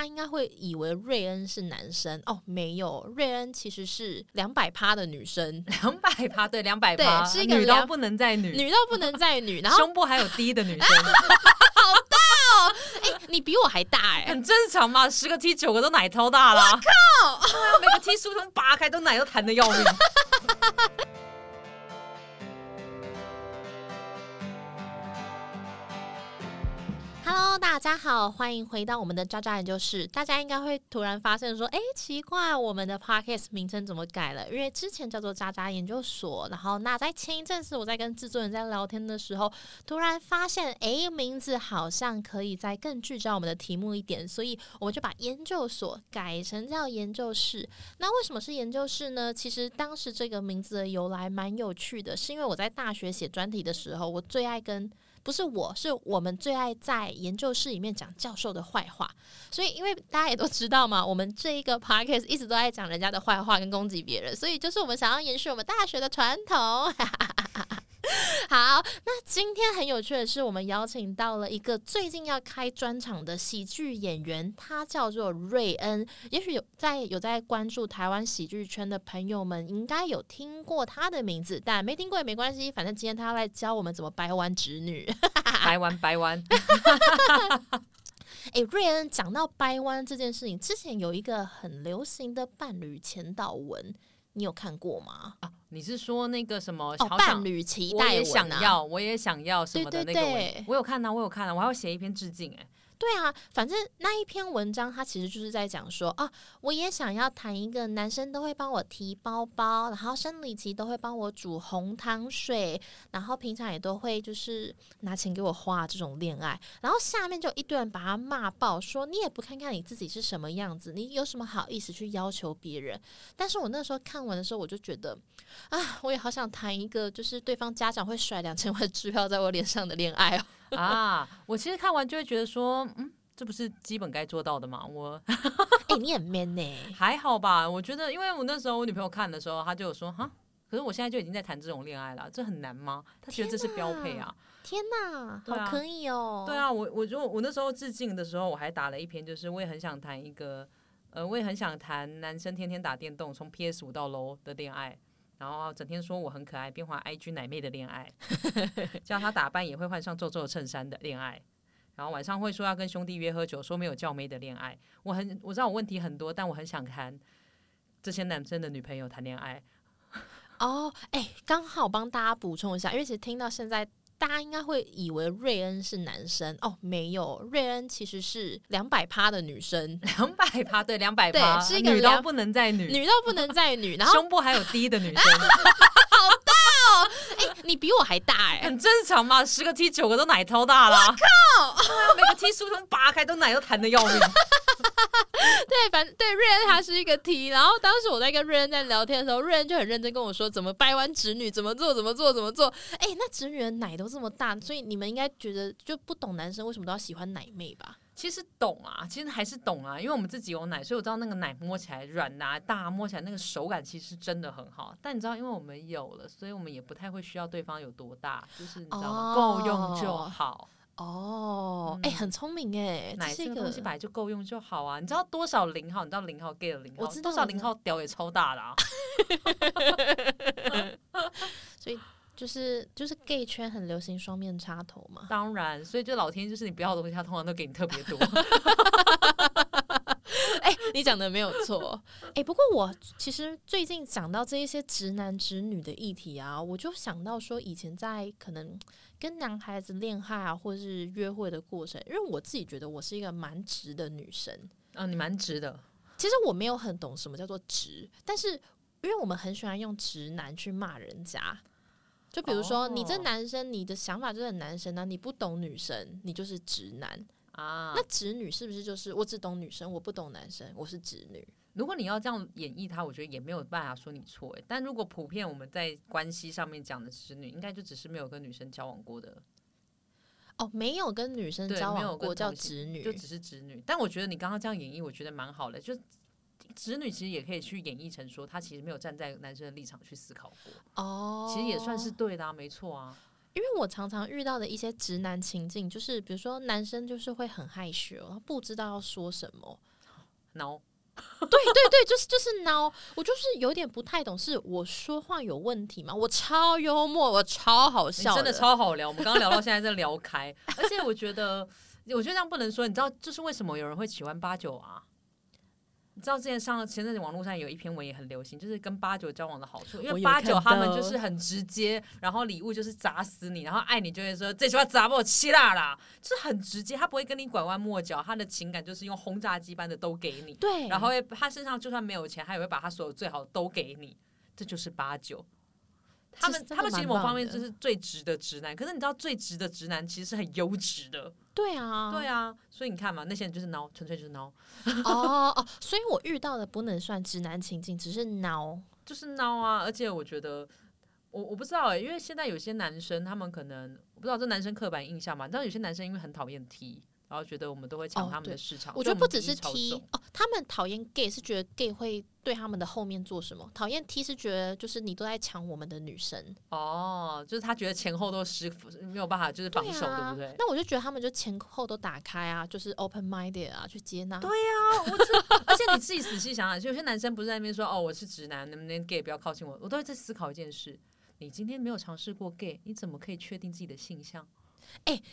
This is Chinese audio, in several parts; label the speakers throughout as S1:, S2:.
S1: 家应该会以为瑞恩是男生哦，没有，瑞恩其实是两百趴的女生，
S2: 两百趴对两百趴，
S1: 是一个
S2: 女到不能再女，
S1: 女到不能再女，然后
S2: 胸部还有低的女生，
S1: 好大哦！哎，你比我还大哎，
S2: 很正常嘛，十个 T 九个都奶超大了，我
S1: 靠！
S2: 每个 T 书从拔开都奶都弹的要命。
S1: Hello，大家好，欢迎回到我们的渣渣研究室。大家应该会突然发现说，哎，奇怪，我们的 podcast 名称怎么改了？因为之前叫做渣渣研究所，然后那在前一阵子我在跟制作人在聊天的时候，突然发现，哎，名字好像可以再更聚焦我们的题目一点，所以我们就把研究所改成叫研究室。那为什么是研究室呢？其实当时这个名字的由来蛮有趣的，是因为我在大学写专题的时候，我最爱跟。不是我，是我们最爱在研究室里面讲教授的坏话，所以因为大家也都知道嘛，我们这一个 podcast 一直都在讲人家的坏话跟攻击别人，所以就是我们想要延续我们大学的传统。好，那今天很有趣的是，我们邀请到了一个最近要开专场的喜剧演员，他叫做瑞恩。也许有在有在关注台湾喜剧圈的朋友们，应该有听过他的名字，但没听过也没关系，反正今天他要来教我们怎么掰弯直女，
S2: 掰 弯掰弯。
S1: 哎，瑞恩讲到掰弯这件事情，之前有一个很流行的伴侣前导文。你有看过吗？
S2: 啊，你是说那个什么
S1: 伴侣期待？我
S2: 也想要，我也想要什么的那个我有看到，我有看到，我还要写一篇致敬哎。
S1: 对啊，反正那一篇文章，它其实就是在讲说啊，我也想要谈一个男生都会帮我提包包，然后生理期都会帮我煮红糖水，然后平常也都会就是拿钱给我花这种恋爱。然后下面就一堆人把他骂爆，说你也不看看你自己是什么样子，你有什么好意思去要求别人？但是我那时候看完的时候，我就觉得啊，我也好想谈一个就是对方家长会甩两千万支票在我脸上的恋爱哦。
S2: 啊，我其实看完就会觉得说，嗯，这不是基本该做到的吗？我，
S1: 哎，你很 man 呢，
S2: 还好吧？我觉得，因为我那时候我女朋友看的时候，她就有说，哈，可是我现在就已经在谈这种恋爱了，这很难吗？她觉得这是标配啊！
S1: 天哪，好可以哦！
S2: 对啊，我我就我那时候致敬的时候，我还打了一篇，就是我也很想谈一个，呃，我也很想谈男生天天打电动，从 PS 五到楼的恋爱。然后整天说我很可爱，变化 IG 奶妹的恋爱，叫他打扮也会换上皱皱衬衫的恋爱，然后晚上会说要跟兄弟约喝酒，说没有叫妹的恋爱。我很我知道我问题很多，但我很想谈这些男生的女朋友谈恋爱。
S1: 哦，哎，刚好帮大家补充一下，因为其实听到现在。大家应该会以为瑞恩是男生。哦，没有，瑞恩其实是两百趴的女生，
S2: 两百趴对两百趴，
S1: 是一个
S2: 女到不能再女，
S1: 女到不能再女，然后
S2: 胸部还有低的女生，
S1: 好大哦！哎，你比我还大哎，
S2: 很正常嘛，十个 T 九个都奶超大了，我
S1: 靠，
S2: 每个 T 书从扒开都奶都弹的要命。
S1: 对，反正对瑞恩他是一个 T，然后当时我在跟瑞恩在聊天的时候，瑞恩就很认真跟我说怎么掰弯直女，怎么做，怎么做，怎么做。哎，那直女的奶都这么大，所以你们应该觉得就不懂男生为什么都要喜欢奶妹吧？
S2: 其实懂啊，其实还是懂啊，因为我们自己有奶，所以我知道那个奶摸起来软啊，大摸起来那个手感其实真的很好。但你知道，因为我们有了，所以我们也不太会需要对方有多大，就是你知道吗？够用就好。
S1: 哦，哎，很聪明哎，
S2: 奶这个东西本来就够用就好啊。你知道多少零号？你知道零号 gay 的零号？
S1: 我知道
S2: 多少零号屌也超大的啊。
S1: 所以就是就是 gay 圈很流行双面插头嘛。
S2: 当然，所以就老天就是你不要的东西，他通常都给你特别多。
S1: 哎，你讲的没有错。哎，不过我其实最近讲到这一些直男直女的议题啊，我就想到说，以前在可能跟男孩子恋爱啊，或者是约会的过程，因为我自己觉得我是一个蛮直的女生。
S2: 啊，你蛮直的。
S1: 其实我没有很懂什么叫做直，但是因为我们很喜欢用直男去骂人家，就比如说你这男生，你的想法就是很男生啊，你不懂女生，你就是直男。啊，那直女是不是就是我只懂女生，我不懂男生，我是直女？
S2: 如果你要这样演绎他，我觉得也没有办法说你错哎。但如果普遍我们在关系上面讲的直女，应该就只是没有跟女生交往过的。
S1: 哦，没有跟女生交往过叫直女，
S2: 就只是直女。但我觉得你刚刚这样演绎，我觉得蛮好的。就直女其实也可以去演绎成说，她其实没有站在男生的立场去思考过。哦，其实也算是对的，没错啊。
S1: 因为我常常遇到的一些直男情境，就是比如说男生就是会很害羞，不知道要说什么。
S2: 孬，
S1: 对对对，就是就是孬，我就是有点不太懂，是我说话有问题吗？我超幽默，我超好笑
S2: 真的超好聊。我们刚刚聊到现在在聊开，而且我觉得，我觉得这样不能说。你知道，就是为什么有人会喜欢八九啊？你知道之前上前阵子网络上有一篇文也很流行，就是跟八九交往的好处，因为八九他们就是很直接，然后礼物就是砸死你，然后爱你就会说这句话砸爆我气大啦，就是很直接，他不会跟你拐弯抹角，他的情感就是用轰炸机般的都给你，
S1: 对，
S2: 然后会他身上就算没有钱，他也会把他所有最好的都给你，这就是八九。他们他们其实某方面就是最直的直男，可是你知道最直的直男其实是很优质的，
S1: 对啊，
S2: 对啊，所以你看嘛，那些人就是孬，纯粹就是孬，
S1: 哦哦，所以我遇到的不能算直男情境，只是孬。
S2: 就是孬啊！而且我觉得，我我不知道哎、因为现在有些男生他们可能我不知道这男生刻板印象嘛，你知道有些男生因为很讨厌 T，然后觉得我们都会抢
S1: 哦
S2: 他们的市场，
S1: 我觉得不只是 T 哦，他们讨厌 gay 是觉得 gay 会对他们的后面做什么，讨厌 T 是觉得就是你都在抢我们的女生，
S2: 哦，就是他觉得前后都失没有办法，就是防守，对
S1: 啊
S2: 不对？
S1: 那我就觉得他们就前后都打开啊，就是 open minded 啊，去接纳。
S2: 对呀、我就而且你自己仔细想想，就有些男生不是在那边说哦我是直男，能不能 gay 不要靠近我，我都会在思考一件事：你今天没有尝试过 gay，你怎么可以确定自己的性向？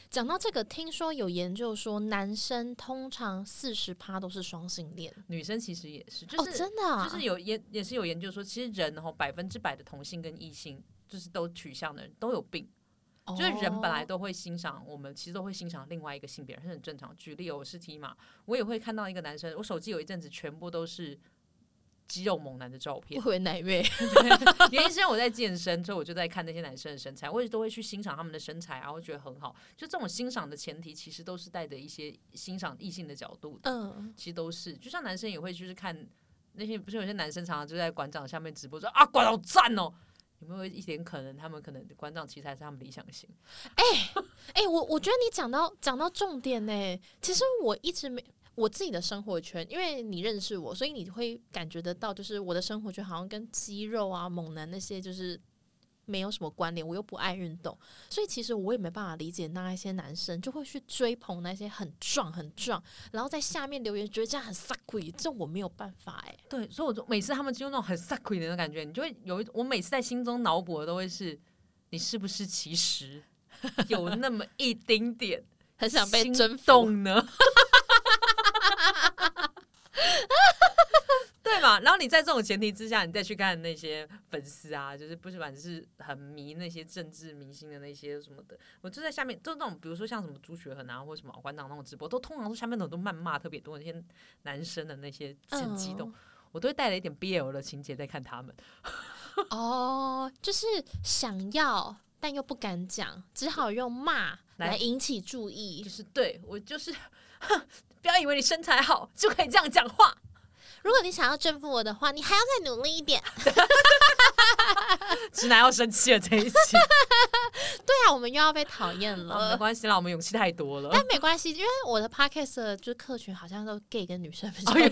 S1: 讲到这个，听说有研究说，男生通常四十趴都是双性恋。
S2: 女生其实也是，就是、
S1: 哦，真的、啊，
S2: 就是有研也是有研究说，其实人哦百分之百的同性跟异性就是都取向的人都有病，就是人本来
S1: 哦
S2: 都会欣赏我们，其实都会欣赏另外一个性别，是很正常。举例哦，我是 T 嘛，我也会看到一个男生，我手机有一阵子全部都是肌肉猛男的照片
S1: 我，以为奶妹，
S2: 原因是因为我在健身，所以我就在看那些男生的身材，我也都会去欣赏他们的身材，啊，我觉得很好。就这种欣赏的前提，其实都是带着一些欣赏异性的角度的，
S1: 嗯，
S2: 其实都是。就像男生也会就是看那些，不是有些男生常常就在馆长下面直播说啊，馆长好赞哦。有没有一点可能，他们可能馆长其实还是他们理想型？
S1: 哎、我我觉得你讲到讲到重点呢。其实我一直没我自己的生活圈，因为你认识我，所以你会感觉得到，就是我的生活圈好像跟肌肉啊、猛男那些就是没有什么关联。我又不爱运动，所以其实我也没办法理解那一些男生就会去追捧那些很壮很壮，然后在下面留言觉得这样很 sucky，这我没有办法哎、
S2: 对，所以我就每次他们就用那种很 sucky 的那种感觉，你就会有一，我每次在心中脑补的都会是，你是不是其实有那么一丁点
S1: 很想被
S2: 心
S1: 征服。
S2: 动呢？对嘛？然后你在这种前提之下，你再去看那些粉丝啊，就是不是，反正是很迷那些政治明星的那些什么的，我就在下面，就那种比如说像什么朱学恒啊，或者什么馆长那种直播，都通常都下面那种都谩骂特别多那些男生的那些很激动，我都会带了一点 BL 的情节在看他们。
S1: 哦，就是想要但又不敢讲，只好用骂
S2: 来
S1: 来引起注意
S2: 就。是对我就是，哼，不要以为你身材好就可以这样讲话。
S1: 如果你想要征服我的话，你还要再努力一点。
S2: 直男要生气了这一期，
S1: 对啊，我们又要被讨厌
S2: 了没。关系啦，我们勇气太多了。
S1: 但没关系，因为我的 podcast 的就是客群好像都 gay 跟女生比较多。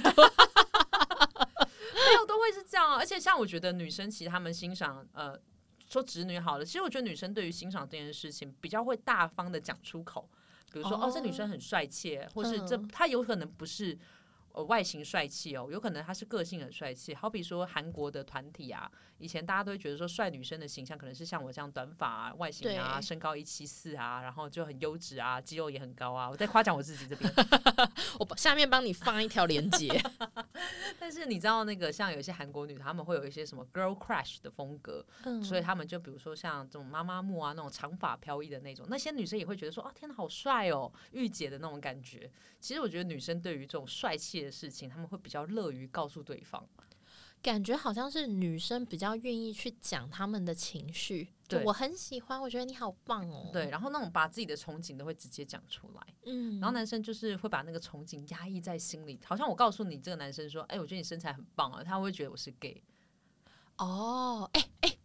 S2: 没有都会是这样啊。而且像我觉得女生其实她们欣赏呃说直女好了，其实我觉得女生对于欣赏这件事情比较会大方的讲出口，比如说哦
S1: 哦
S2: 这女生很帅气，或是这
S1: 嗯
S2: 她有可能不是。呃，外形帅气哦，有可能他是个性很帅气。好比说韩国的团体啊，以前大家都会觉得说帅女生的形象可能是像我这样短发啊、外形啊、身高一七四啊，然后就很优质啊，肌肉也很高啊。我在夸奖我自己这边，
S1: 我下面帮你放一条链接。
S2: 但是你知道那个像有一些韩国女，她们会有一些什么 girl crush 的风格，
S1: 嗯，
S2: 所以她们就比如说像这种妈妈木啊，那种长发飘逸的那种，那些女生也会觉得说，啊，天哪，好帅哦，御姐的那种感觉。其实我觉得女生对于这种帅气的事情，他们会比较乐于告诉对方。
S1: 感觉好像是女生比较愿意去讲他们的情绪。
S2: 对
S1: 我很喜欢，我觉得你好棒哦。
S2: 对，，然后那种把自己的憧憬都会直接讲出来，
S1: 嗯，
S2: 然后男生就是会把那个憧憬压抑在心里，好像我告诉你这个男生说，哎，我觉得你身材很棒啊，他会觉得我是 gay。
S1: 哦，哎、哎、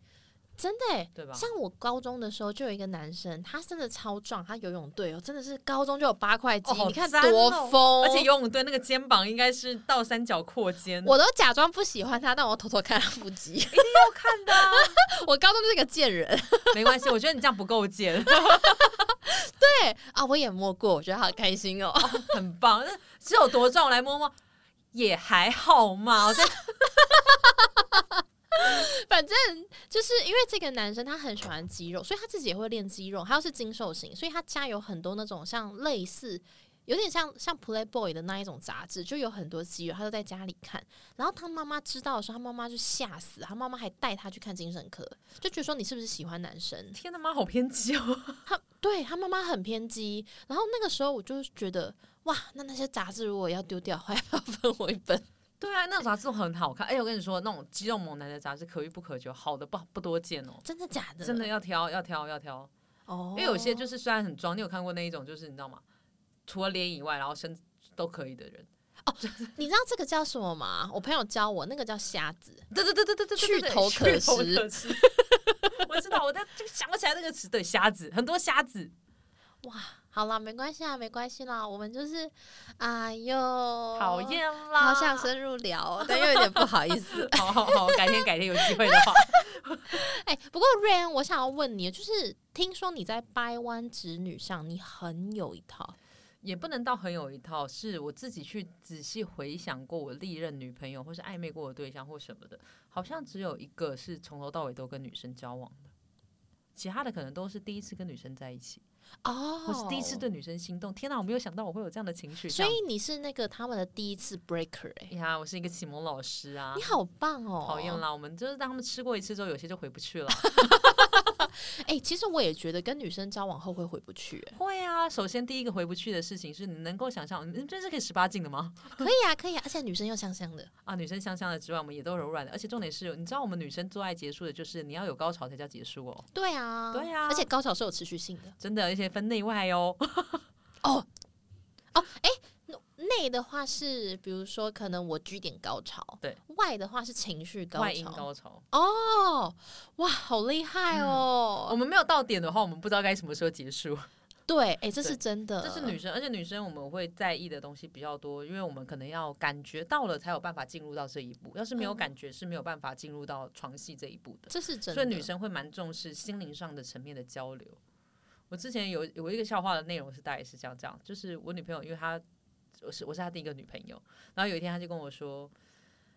S1: 真的欸
S2: 对吧？
S1: 像我高中的时候，就有一个男生，他真的超壮，他游泳队哦，真的是高中就有八块肌，
S2: 哦
S1: 你看
S2: 赞
S1: 多
S2: 哦
S1: 疯！
S2: 而且游泳队那个肩膀应该是倒三角扩肩，
S1: 我都假装不喜欢他，但我偷偷看他腹肌。
S2: 一定要看的啊、
S1: 我高中就是个贱人，
S2: 没关系，我觉得你这样不够贱，
S1: 对啊，我也摸过，我觉得好开心哦。
S2: 很棒。那是有多重？我来摸摸，也还好嘛。我在
S1: 反正就是因为这个男生他很喜欢肌肉，所以他自己也会练肌肉。他又是精瘦型，所以他家有很多那种像类似。有点像像 Playboy 的那一种杂志，就有很多肌肉，他都在家里看。然后他妈妈知道的时候，他妈妈就吓死，他妈妈还带他去看精神科，就觉得说你是不是喜欢男生？
S2: 天他妈好偏激哦！
S1: 他 对他妈妈很偏激。然后那个时候我就觉得，哇，那那些杂志如果要丢掉，还要分我一本？
S2: 对啊，那种杂志都很好看。哎、我跟你说，那种肌肉猛男的杂志可遇不可求，好的不不多见哦。
S1: 真的假的？
S2: 真的要挑，要挑，要挑。
S1: 哦，
S2: 因为有些就是虽然很装，你有看过那一种，就是你知道吗？除了脸以外，然后身都可以的人。
S1: 哦你知道这个叫什么吗？我朋友教我，那个叫瞎子。
S2: 对对对对对
S1: 去头可食
S2: 可 我知道，我在就想不起来那个词。对，瞎子很多瞎子，
S1: 好啦，没关系啊，没关系啦，我们就是，哎呦，
S2: 讨，厌啦！
S1: 好想深入聊哦，但又有点不好意思。
S2: 好好好，改天改天有机会的话，
S1: 哎、不过瑞恩，我想要问你，就是听说你在掰弯直女上，你很有一套。
S2: 也不能到很有一套。是我自己去仔细回想过，我历任女朋友或是暧昧过的对象或什么的，好像只有一个是从头到尾都跟女生交往的，其他的可能都是第一次跟女生在一起，
S1: 哦，
S2: 我是第一次对女生心动。天哪，我没有想到我会有这样的情绪。
S1: 所以你是那个他们的第一次 breaker 哎、
S2: 呀，我是一个启蒙老师啊
S1: 你。好棒哦！
S2: 讨厌啦！我们就是让他们吃过一次之后，有些就回不去了。
S1: 哎、其实我也觉得跟女生交往后会回不去、哎
S2: 会啊，首先第一个回不去的事情是你能够想象，你这是可以十八禁的吗？
S1: 可以啊，可以啊，而且女生又香香的。
S2: 啊，女生香香的之外，我们也都柔软的，而且重点是，你知道我们女生做爱结束的就是你要有高潮才叫结束哦，
S1: 对啊，
S2: 对啊
S1: 而且高潮是有持续性的。
S2: 真的，而且分内外哦。
S1: 内的话是，比如说可能我居点高潮，
S2: 对；
S1: 外的话是情绪高
S2: 外阴
S1: 潮。
S2: 高潮，
S1: 哦，哇，好厉害哦！
S2: 我们没有到点的话，我们不知道该什么时候结束。
S1: 对，哎、这是真的，
S2: 这是女生，而且女生我们会在意的东西比较多，因为我们可能要感觉到了才有办法进入到这一步，要是没有
S1: 嗯
S2: 感觉是没有办法进入到床戏这一步的。
S1: 这是真的。
S2: 所以女生会蛮重视心灵上的层面的交流。我之前有有一个笑话的内容是大概是这样这样，就是我女朋友，因为她我是我是他第一个女朋友，然后有一天他就跟我说，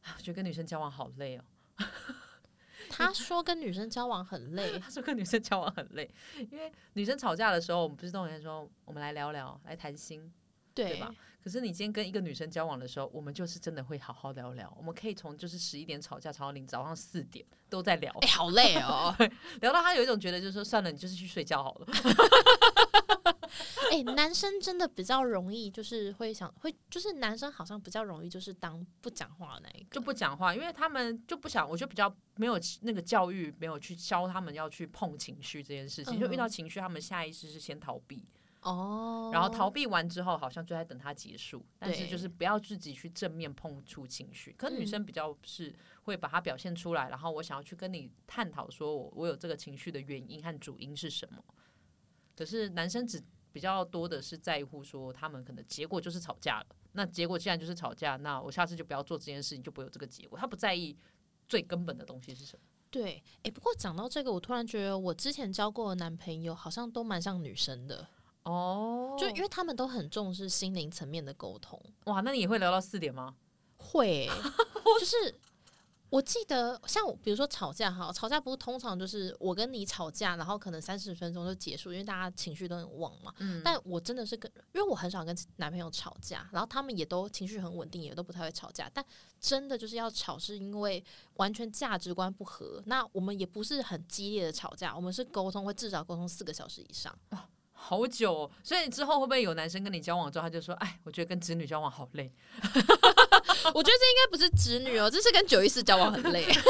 S2: 啊我觉得跟女生交往好累哦。
S1: 他说跟女生交往很累，
S2: 他说跟女生交往很累，因为女生吵架的时候，我们不是都会说我们来聊聊，来谈心。
S1: 对
S2: 吧？可是你今天跟一个女生交往的时候，我们就是真的会好好聊聊，我们可以从就是十一点吵架吵到你早上四点都在聊，
S1: 哎、好累哦。
S2: 聊到他有一种觉得就是说算了，你就是去睡觉好了。
S1: 哎、男生真的比较容易，就是会想会，就是男生好像比较容易就是当不讲话的那一个。
S2: 就不讲话，因为他们就不想，我觉得比较没有那个教育，没有去教他们要去碰情绪这件事情。就遇到
S1: 嗯
S2: 情绪，他们下意识是先逃避，
S1: 哦，
S2: 然后逃避完之后，好像就在等它结束。但是就是不要自己去正面碰触情绪。可女
S1: 嗯
S2: 生比较是会把它表现出来，然后我想要去跟你探讨，说我我有这个情绪的原因和主因是什么。可是男生只比较多的是在乎说，他们可能结果就是吵架了。那结果既然就是吵架，那我下次就不要做这件事情，就不会有这个结果。他不在意最根本的东西是什么。
S1: 对，哎、不过讲到这个，我突然觉得我之前交过的男朋友好像都蛮像女生的，
S2: 哦
S1: 就因为他们都很重视心灵层面的沟通。
S2: 哇，那你也会聊到四点吗？
S1: 会欸、就是我记得，像我比如说吵架哈，吵架不是通常就是我跟你吵架，然后可能三十分钟就结束，因为大家情绪都很旺嘛。
S2: 嗯
S1: 但我真的是跟，因为我很少跟男朋友吵架，然后他们也都情绪很稳定，也都不太会吵架。但真的就是要吵，是因为完全价值观不合。那我们也不是很激烈的吵架，我们是沟通，会至少沟通四个小时以上。
S2: 好久、哦，所以之后会不会有男生跟你交往之后，他就说：“哎，我觉得跟直女交往好累。
S1: 我觉得这应该不是直女哦，这是跟九一四交往很累。”
S2: 对啊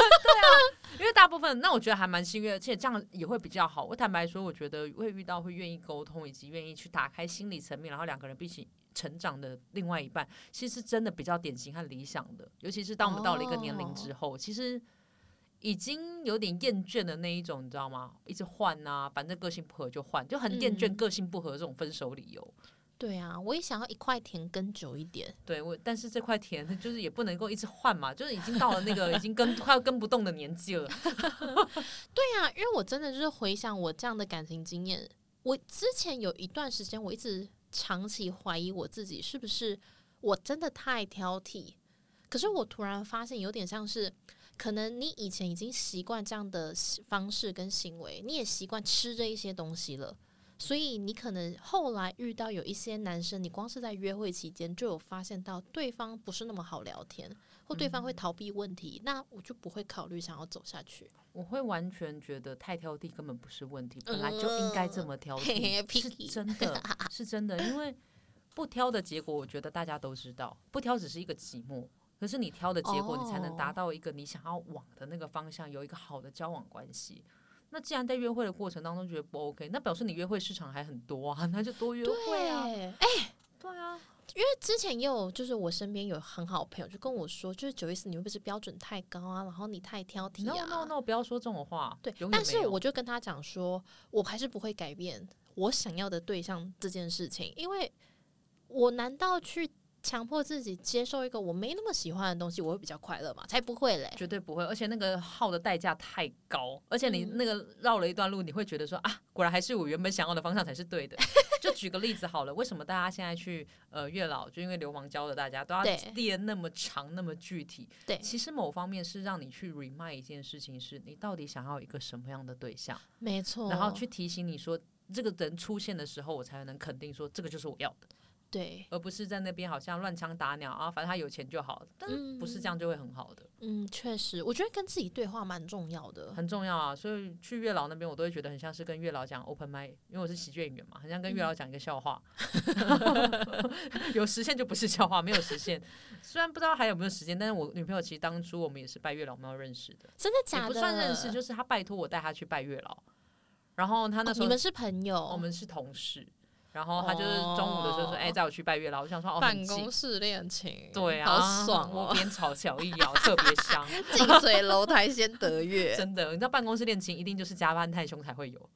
S2: 因为大部分，那我觉得还蛮幸运，而且这样也会比较好。我坦白说，我觉得会遇到会愿意沟通，以及愿意去打开心理层面，然后两个人一起成长的另外一半，其实真的比较典型和理想的。尤其是当我们到了一个年龄之后，其实已经有点厌倦的那一种，你知道吗？一直换啊，反正个性不合就换，就很厌倦
S1: 嗯
S2: 个性不合这种分手理由。
S1: 对啊，我也想要一块田耕久一点。
S2: 对我，但是这块田 就是也不能够一直换嘛，就是已经到了那个 已经跟快要跟不动的年纪了。
S1: 对啊，因为我真的就是回想我这样的感情经验，我之前有一段时间，我一直长期怀疑我自己是不是我真的太挑剔。可是我突然发现，有点像是，可能你以前已经习惯这样的方式跟行为，你也习惯吃这一些东西了，所以你可能后来遇到有一些男生，你光是在约会期间就有发现到对方不是那么好聊天，或对方会逃避问题，那我就不会考虑想要走下去。
S2: 我会完全觉得太挑剔根本不是问题，本来就应该这么挑剔，是真的，是真的。因为不挑的结果，我觉得大家都知道，不挑只是一个寂寞。可是你挑的结果，你才能达
S1: 哦
S2: 到一个你想要往的那个方向，有一个好的交往关系。那既然在约会的过程当中觉得不 OK，那表示你约会市场还很多啊，那就多约会啊。
S1: 对，哎、
S2: 对啊，
S1: 因为之前也有，就是我身边有很好的朋友就跟我说，就是九一四你会不会是标准太高啊，然后你太挑剔
S2: no
S1: 啊
S2: no no，不要说这种话。
S1: 对但是我就跟他讲说，我还是不会改变我想要的对象这件事情，因为我难道去强迫自己接受一个我没那么喜欢的东西，我会比较快乐嘛？才不会嘞！
S2: 绝对不会，而且那个耗的代价太高，而且你
S1: 嗯
S2: 那个绕了一段路，你会觉得说啊，果然还是我原本想要的方向才是对的。就举个例子好了，为什么大家现在去呃月老，就因为流氓教的大家都要
S1: 对
S2: 列那么长那么具体？
S1: 对
S2: 其实某方面是让你去 remind 一件事情，是你到底想要一个什么样的对象，
S1: 没错，
S2: 然后去提醒你说。这个人出现的时候，我才能肯定说这个就是我要的，
S1: 对，
S2: 而不是在那边好像乱枪打鸟啊，反正他有钱就好。但是不是这样就会很好的。
S1: 嗯，确实，我觉得跟自己对话蛮重要的。
S2: 很重要啊，所以去月老那边，我都会觉得很像是跟月老讲 open m i 因为我是喜剧演员嘛，很像跟月老讲一个笑话，有实现就不是笑话，没有实现。虽然不知道还有没有时间，但是我女朋友其实当初我们也是拜月老庙认识的，
S1: 真的假的？
S2: 也不算认识，就是她拜托我带她去拜月老，然后她那时候、
S1: 哦你们是朋友，
S2: 我们是同事，然后他就是中午的时候说，
S1: 哦
S2: 哎、载我去拜月老，我想说哦，
S1: 办公室恋情，
S2: 对啊，
S1: 好爽
S2: 窝
S1: 哦！
S2: 边炒小一咬，特别香。
S1: 近水楼台先得月，
S2: 真的，你知道办公室恋情一定就是加班太凶才会有。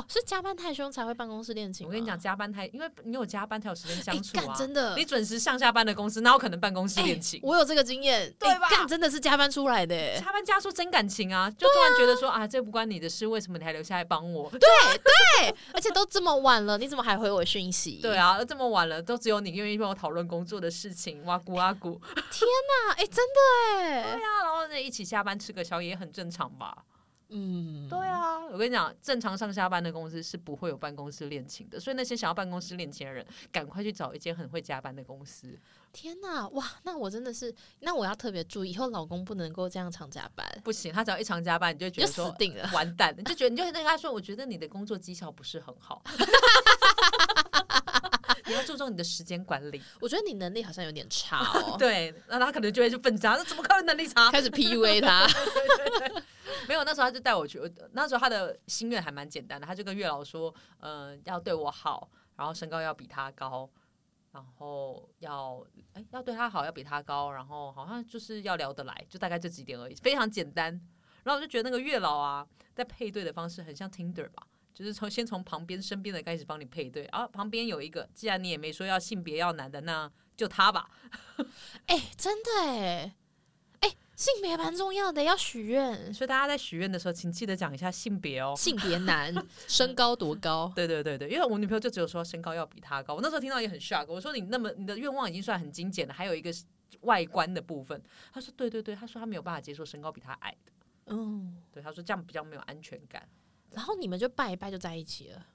S1: 哦，是加班太凶才会办公室恋情。
S2: 我跟你讲，，加班太，因为你有加班才有时间相
S1: 哎，
S2: 处啊。
S1: 干真的
S2: 你，准时上下班的公司，哪有可能办公室
S1: 哎
S2: 恋情？
S1: 我有这个经验，哎
S2: 对吧
S1: 干真的是加班出来的，哎
S2: 加班加速真感情啊！就突然觉得说啊，这不关你的事，为什么你还留下来帮我？
S1: 对对，而且都这么晚了，你怎么还回我讯息？
S2: 对啊，这么晚了，都只有你愿意跟我讨论工作的事情，哇咕哇咕。
S1: 啊，哎，真的哎，
S2: 对啊，然后呢一起下班吃个宵夜也很正常吧？
S1: 嗯，
S2: 对啊，我跟你讲，正常上下班的公司是不会有办公室恋情的，所以那些想要办公室恋情的人，赶快去找一间很会加班的公司。
S1: 天哪，哇，那我真的是，那我要特别注意，以后老公不能够这样常加班，
S2: 不行，他只要一常加班，你就会觉得说
S1: 死定了。
S2: 完蛋，你就觉得你就跟他说，我觉得你的工作绩效不是很好，你要注重你的时间管理。
S1: 我觉得你能力好像有点差哦，
S2: 对，那他可能就会去笨渣，那怎么可能能力差？
S1: 开始 PUA 他。
S2: 没有，那时候他就带我去，那时候他的心愿还蛮简单的，他就跟月老说，嗯、要对我好，然后身高要比他高。然后要哎要对他好，要比他高，然后好像就是要聊得来，就大概这几点而已，非常简单。然后我就觉得那个月老啊，在配对的方式很像 Tinder 吧，就是从先从旁边身边的开始帮你配对，啊，旁边有一个，既然你也没说要性别要男的，那就他吧。
S1: 哎、真的，哎、性别蛮重要的，要许愿，
S2: 所以大家在许愿的时候，请记得讲一下性别哦。
S1: 性别男，身高多高？
S2: 对对对对，因为我女朋友就只有说身高要比他高，我那时候听到也很 shock，我说你那么你的愿望已经算很精简了，还有一个外观的部分。他说对对对，他说他没有办法接受身高比他矮的，
S1: 嗯，
S2: 对，他说这样比较没有安全感。
S1: 然后你们就拜一拜就在一起了。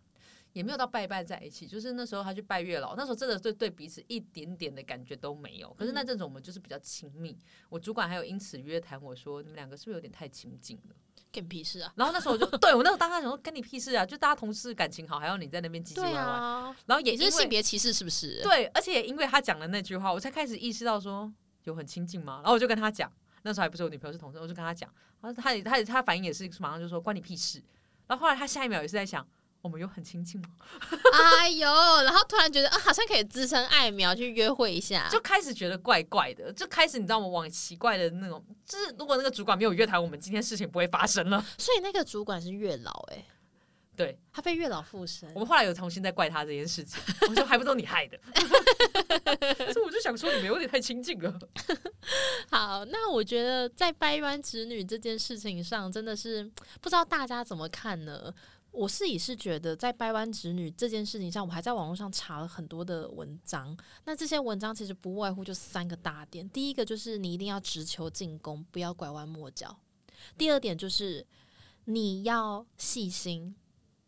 S2: 也没有到拜拜在一起，就是那时候他去拜月老，那时候真的对对彼此一点点的感觉都没有。可是那阵子我们就是比较亲密，我主管还有因此约谈我说，你们两个是不是有点太亲近了？
S1: 干你屁事啊！
S2: 然后那时候我就对我那时候当时想说，跟你屁事啊！就大家同事感情好，还要你在那边唧唧歪歪。
S1: 啊，
S2: 然后也因为
S1: 性别歧视是不是？，
S2: 对，而且也因为他讲了那句话，我才开始意识到说有很亲近吗？然后我就跟他讲，那时候还不是我女朋友是同事，我就跟他讲，然后他也他也他反应也是马上就说关你屁事。然后后来他下一秒也是在想，我们有很亲近吗？
S1: 哎呦，然后突然觉得啊，好像可以滋生爱苗去约会一下，
S2: 就开始觉得怪怪的，就开始你知道吗？往奇怪的那种，就是如果那个主管没有约谈，我们今天事情不会发生了。
S1: 所以那个主管是月老哎、
S2: 对，
S1: 他被月老附身
S2: 我。们后来有重新再怪他这件事情，我说还不都你害的，所以我就想说你们有点太亲近了。
S1: 好，那我觉得在掰弯直女这件事情上，真的是不知道大家怎么看呢？我自己是觉得，在掰弯直女这件事情上，我还在网络上查了很多的文章。那这些文章其实不外乎就三个大点：第一个就是你一定要直球进攻，不要拐弯抹角；第二点就是你要细心。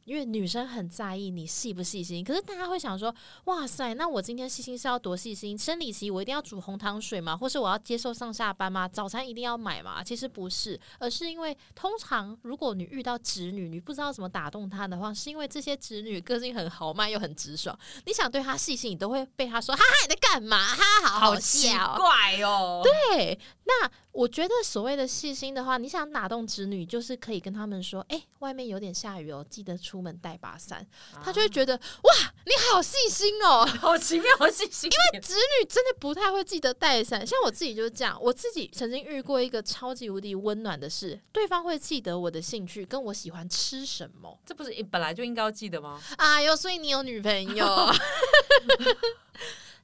S1: 因为女生很在意你细不细心，可是大家会想说，哇塞，那我今天细心是要多细心？生理期我一定要煮红糖水吗？或是我要接受上下班吗？早餐一定要买吗？其实不是，而是因为通常如果你遇到直女，你不知道怎么打动她的话，是因为这些直女个性很豪迈又很直爽，你想对她细心，你都会被她说哈哈你在干嘛？哈哈好好
S2: 奇
S1: 笑。
S2: 怪哦。
S1: 对，那我觉得所谓的细心的话，你想打动侄女，就是可以跟他们说，哎、外面有点下雨哦，记得出门带把伞。他就会觉得哇，你好细心哦。
S2: 好奇妙，好细心。因为
S1: 侄女真的不太会记得带伞，像我自己就是这样。我自己曾经遇过一个超级无敌温暖的事，对方会记得我的兴趣跟我喜欢吃什么。
S2: 这不是本来就应该要记得吗？
S1: 哎呦，所以你有女朋友。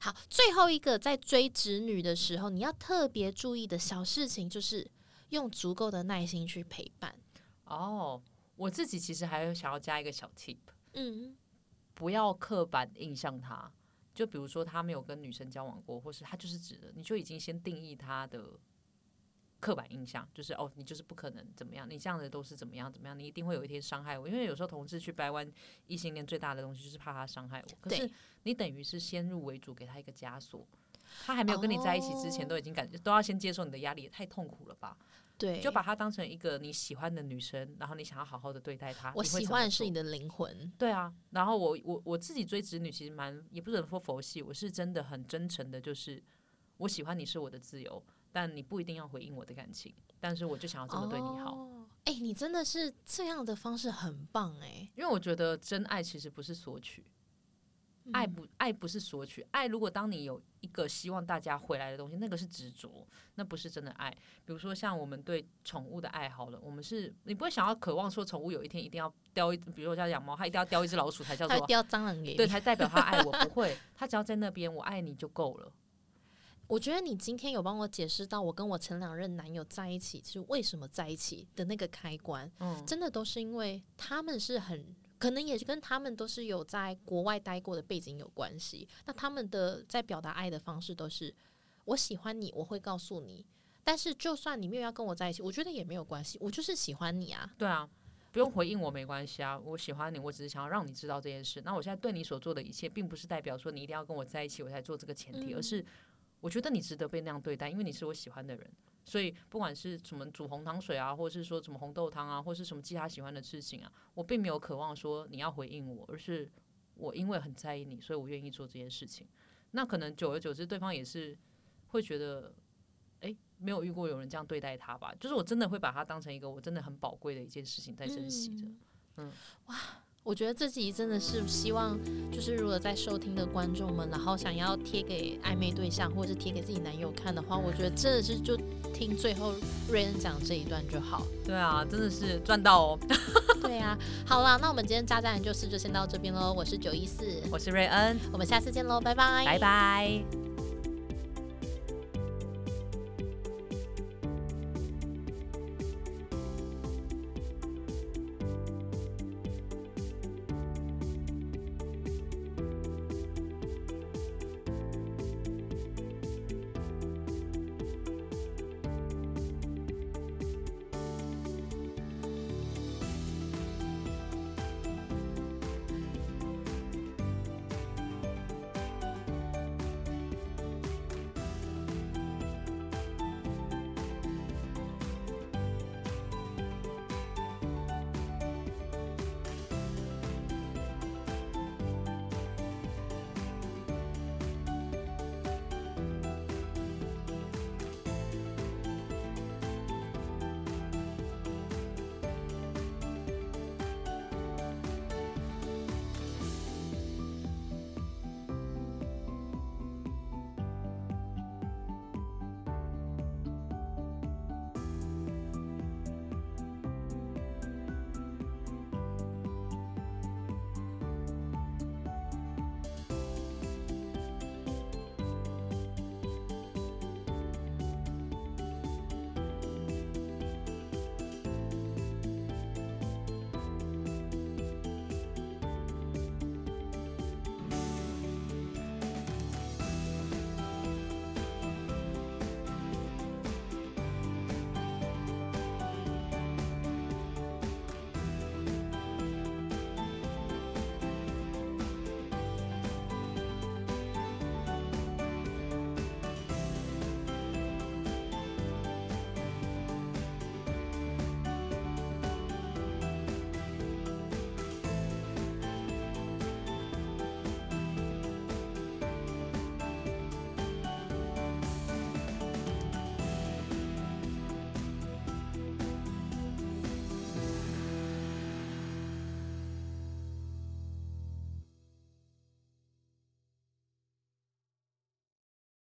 S1: 好，最后一个在追侄女的时候，你要特别注意的小事情就是用足够的耐心去陪伴。
S2: 哦，我自己其实还有想要加一个小 tip，
S1: 嗯，
S2: 不要刻板印象他。就比如说他没有跟女生交往过，或是他就是指的，你就已经先定义他的刻板印象，就是哦，你就是不可能怎么样，你这样的都是怎么样怎么样，你一定会有一天伤害我。因为有时候同志去掰弯异性恋最大的东西就是怕他伤害我，可是你等于是先入为主，给他一个枷锁。他还没有跟你在一起之前，
S1: 哦
S2: 都已经感觉都要先接受你的压力，也太痛苦了吧？
S1: 对，
S2: 就把她当成一个你喜欢的女生，然后你想要好好的对待她。
S1: 我喜欢的是你的灵魂。
S2: 对啊，然后我我我自己追直女其实蛮也不能说佛系，我是真的很真诚的，就是我喜欢你是我的自由，但你不一定要回应我的感情，但是我就想要这么对你好，
S1: 哦哎、你真的是这样的方式很棒哎、
S2: 因为我觉得真爱其实不是索取，爱不爱不是索取，爱如果当你有一个希望大家回来的东西，那个是执着，那不是真的爱。比如说像我们对宠物的爱好了，我们是你不会想要渴望说宠物有一天一定要叼一，比如说像养猫，它一定要叼一只老鼠才叫做
S1: 叼蟑螂给。
S2: 对，才代表它爱我，不会，它只要在那边，我爱你就够了。
S1: 我觉得你今天有帮我解释到我跟我前两任男友在一起是为什么在一起的那个开关，
S2: 嗯，
S1: 真的都是因为他们是很。可能也是跟他们都是有在国外待过的背景有关系。那他们的在表达爱的方式都是我喜欢你，我会告诉你。但是就算你没有要跟我在一起，我觉得也没有关系，我就是喜欢你啊。
S2: 对啊，不用回应我没关系啊，我喜欢你，我只是想要让你知道这件事。那我现在对你所做的一切，并不是代表说你一定要跟我在一起，我才做这个前提，而是我觉得你值得被那样对待，因为你是我喜欢的人。所以不管是什么煮红糖水啊，或者是说什么红豆汤啊，或是什么其他喜欢的事情啊，我并没有渴望说你要回应我，而是我因为很在意你，所以我愿意做这件事情。那可能久而久之，对方也是会觉得，诶，没有遇过有人这样对待他吧？就是我真的会把他当成一个我真的很宝贵的一件事情在珍惜着。
S1: 我觉得这集真的是希望，就是如果在收听的观众们，然后想要贴给暧昧对象，或者是贴给自己男友看的话，我觉得真的是就听最后瑞恩讲这一段就好。
S2: 对啊，真的是赚到哦！
S1: 对啊、好啦，那我们今天渣渣研究室就先到这边喽。我是九一四，
S2: 我是瑞恩，
S1: 我们下次见喽，拜拜，
S2: 拜拜。